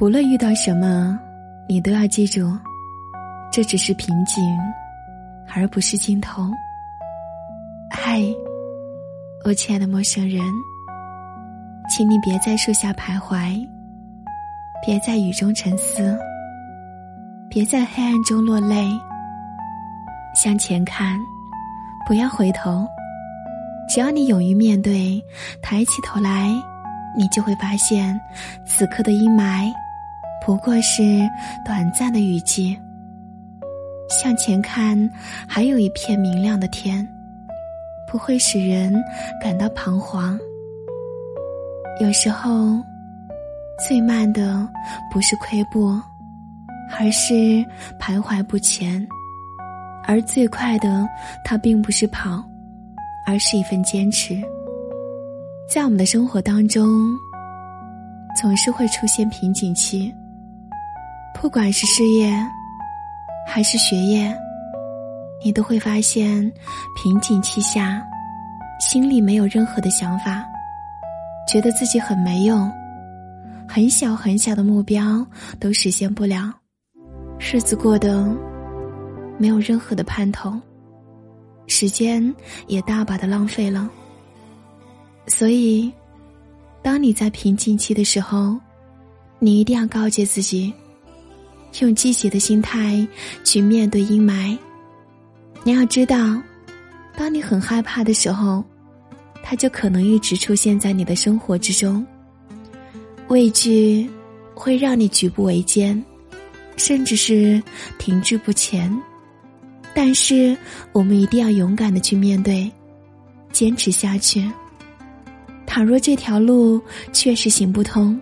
无论遇到什么，你都要记住，这只是瓶颈，而不是尽头。嗨，我亲爱的陌生人，请你别在树下徘徊，别在雨中沉思，别在黑暗中落泪。向前看，不要回头。只要你勇于面对，抬起头来，你就会发现，此刻的阴霾，不过是短暂的雨季。向前看，还有一片明亮的天，不会使人感到彷徨。有时候，最慢的不是亏步，而是徘徊不前；而最快的，它并不是跑。而是一份坚持。在我们的生活当中，总是会出现瓶颈期。不管是事业，还是学业，你都会发现，瓶颈期下，心里没有任何的想法，觉得自己很没用，很小很小的目标都实现不了，日子过得没有任何的盼头。时间也大把的浪费了，所以，当你在瓶颈期的时候，你一定要告诫自己，用积极的心态去面对阴霾。你要知道，当你很害怕的时候，它就可能一直出现在你的生活之中。畏惧会让你举步维艰，甚至是停滞不前。但是，我们一定要勇敢的去面对，坚持下去。倘若这条路确实行不通，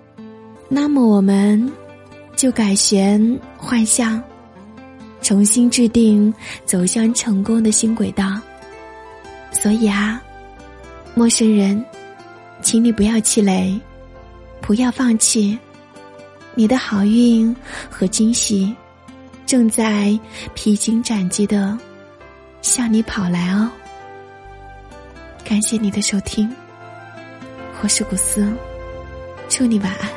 那么我们就改弦换向，重新制定走向成功的新轨道。所以啊，陌生人，请你不要气馁，不要放弃，你的好运和惊喜。正在披荆斩棘的向你跑来哦！感谢你的收听，我是古斯，祝你晚安。